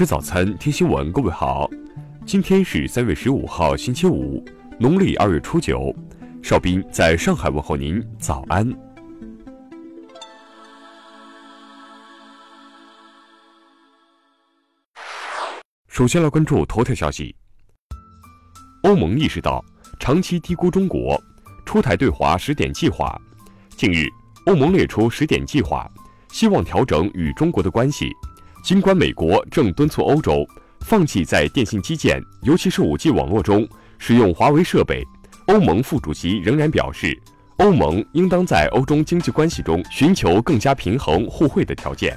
吃早餐，听新闻。各位好，今天是三月十五号，星期五，农历二月初九。邵斌在上海问候您，早安。首先来关注头条消息。欧盟意识到长期低估中国，出台对华十点计划。近日，欧盟列出十点计划，希望调整与中国的关系。尽管美国正敦促欧洲放弃在电信基建，尤其是 5G 网络中使用华为设备，欧盟副主席仍然表示，欧盟应当在欧中经济关系中寻求更加平衡互惠的条件。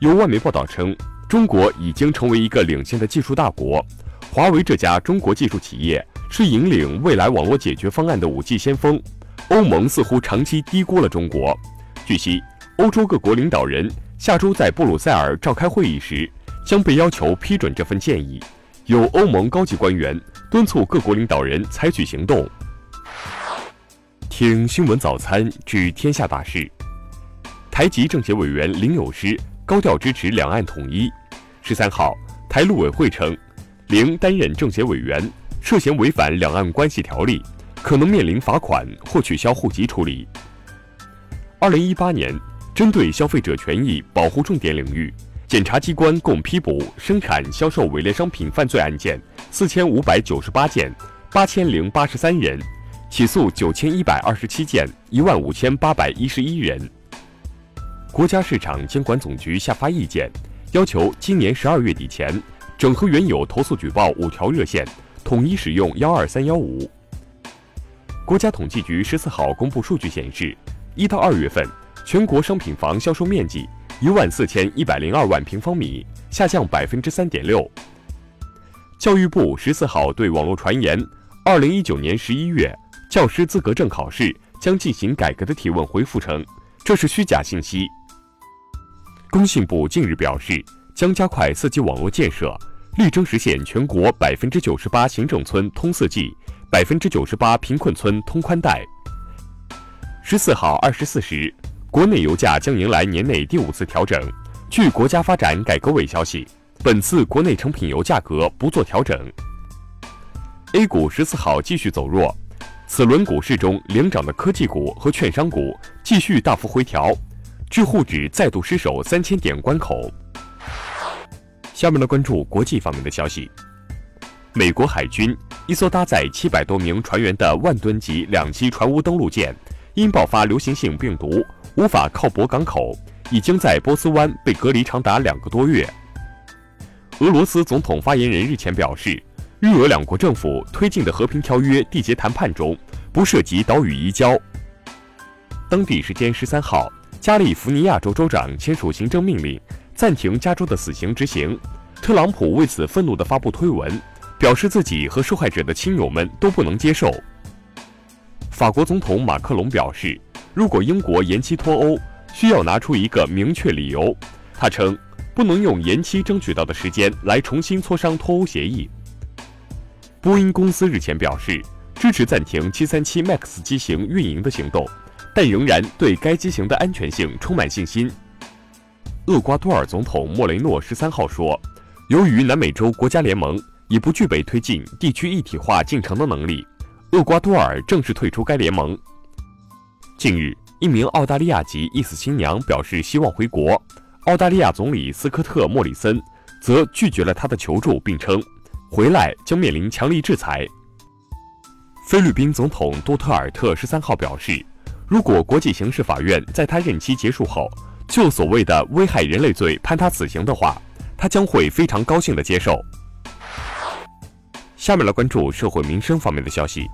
有外媒报道称，中国已经成为一个领先的技术大国，华为这家中国技术企业是引领未来网络解决方案的 5G 先锋。欧盟似乎长期低估了中国。据悉，欧洲各国领导人。下周在布鲁塞尔召开会议时，将被要求批准这份建议。有欧盟高级官员敦促各国领导人采取行动。听新闻早餐知天下大事。台籍政协委员林友诗高调支持两岸统一。十三号，台陆委会称，林担任政协委员涉嫌违反两岸关系条例，可能面临罚款或取消户籍处理。二零一八年。针对消费者权益保护重点领域，检察机关共批捕生产、销售伪劣商品犯罪案件四千五百九十八件，八千零八十三人，起诉九千一百二十七件，一万五千八百一十一人。国家市场监管总局下发意见，要求今年十二月底前整合原有投诉举报五条热线，统一使用幺二三幺五。国家统计局十四号公布数据显示，一到二月份。全国商品房销售面积一万四千一百零二万平方米，下降百分之三点六。教育部十四号对网络传言“二零一九年十一月教师资格证考试将进行改革”的提问回复称，这是虚假信息。工信部近日表示，将加快四 G 网络建设，力争实现全国百分之九十八行政村通四 G，百分之九十八贫困村通宽带。十四号二十四时。国内油价将迎来年内第五次调整。据国家发展改革委消息，本次国内成品油价格不做调整。A 股十四号继续走弱，此轮股市中领涨的科技股和券商股继续大幅回调，致沪指再度失守三千点关口。下面来关注国际方面的消息。美国海军一艘搭载七百多名船员的万吨级两栖船坞登陆舰，因爆发流行性病毒。无法靠泊港口，已经在波斯湾被隔离长达两个多月。俄罗斯总统发言人日前表示，日俄两国政府推进的和平条约缔结谈判中不涉及岛屿移交。当地时间十三号，加利福尼亚州州长签署行政命令，暂停加州的死刑执行。特朗普为此愤怒地发布推文，表示自己和受害者的亲友们都不能接受。法国总统马克龙表示。如果英国延期脱欧，需要拿出一个明确理由。他称，不能用延期争取到的时间来重新磋商脱欧协议。波音公司日前表示，支持暂停737 MAX 机型运营的行动，但仍然对该机型的安全性充满信心。厄瓜多尔总统莫雷诺十三号说，由于南美洲国家联盟已不具备推进地区一体化进程的能力，厄瓜多尔正式退出该联盟。近日，一名澳大利亚籍意死新娘表示希望回国，澳大利亚总理斯科特·莫里森则拒绝了她的求助，并称回来将面临强力制裁。菲律宾总统杜特尔特十三号表示，如果国际刑事法院在他任期结束后就所谓的危害人类罪判他死刑的话，他将会非常高兴地接受。下面来关注社会民生方面的消息。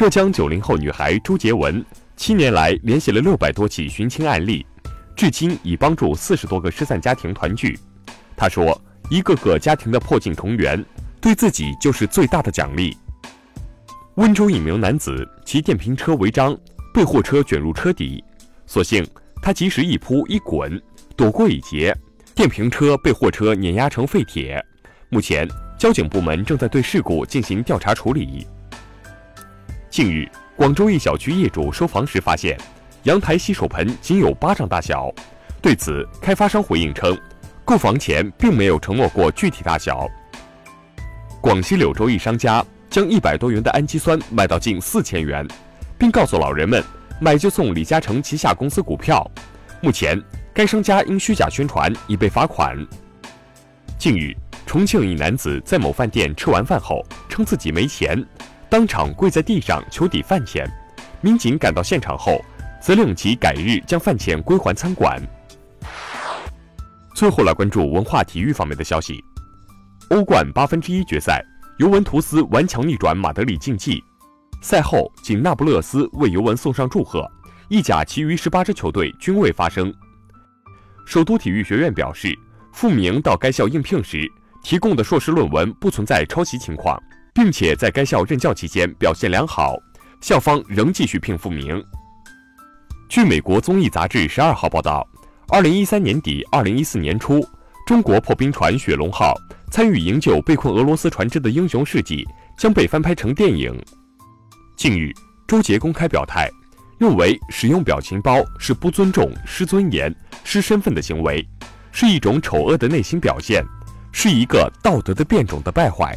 浙江九零后女孩朱杰文。七年来，联系了六百多起寻亲案例，至今已帮助四十多个失散家庭团聚。她说：“一个个家庭的破镜重圆，对自己就是最大的奖励。”温州一名男子骑电瓶车违章，被货车卷入车底，所幸他及时一扑一滚，躲过一劫，电瓶车被货车碾压成废铁。目前，交警部门正在对事故进行调查处理。近日。广州一小区业主收房时发现，阳台洗手盆仅有巴掌大小。对此，开发商回应称，购房前并没有承诺过具体大小。广西柳州一商家将一百多元的氨基酸卖到近四千元，并告诉老人们买就送李嘉诚旗下公司股票。目前，该商家因虚假宣传已被罚款。近日，重庆一男子在某饭店吃完饭后，称自己没钱，当场跪在地上求抵饭钱。民警赶到现场后，责令其改日将饭钱归还餐馆。最后来关注文化体育方面的消息：欧冠八分之一决赛，尤文图斯顽强逆转马德里竞技。赛后，仅那不勒斯为尤文送上祝贺，意甲其余十八支球队均未发声。首都体育学院表示。付明到该校应聘时提供的硕士论文不存在抄袭情况，并且在该校任教期间表现良好，校方仍继续聘付明。据美国综艺杂志十二号报道，二零一三年底、二零一四年初，中国破冰船“雪龙号”参与营救被困俄罗斯船只的英雄事迹将被翻拍成电影。近日，周杰公开表态，认为使用表情包是不尊重、失尊严、失身份的行为。是一种丑恶的内心表现，是一个道德的变种的败坏。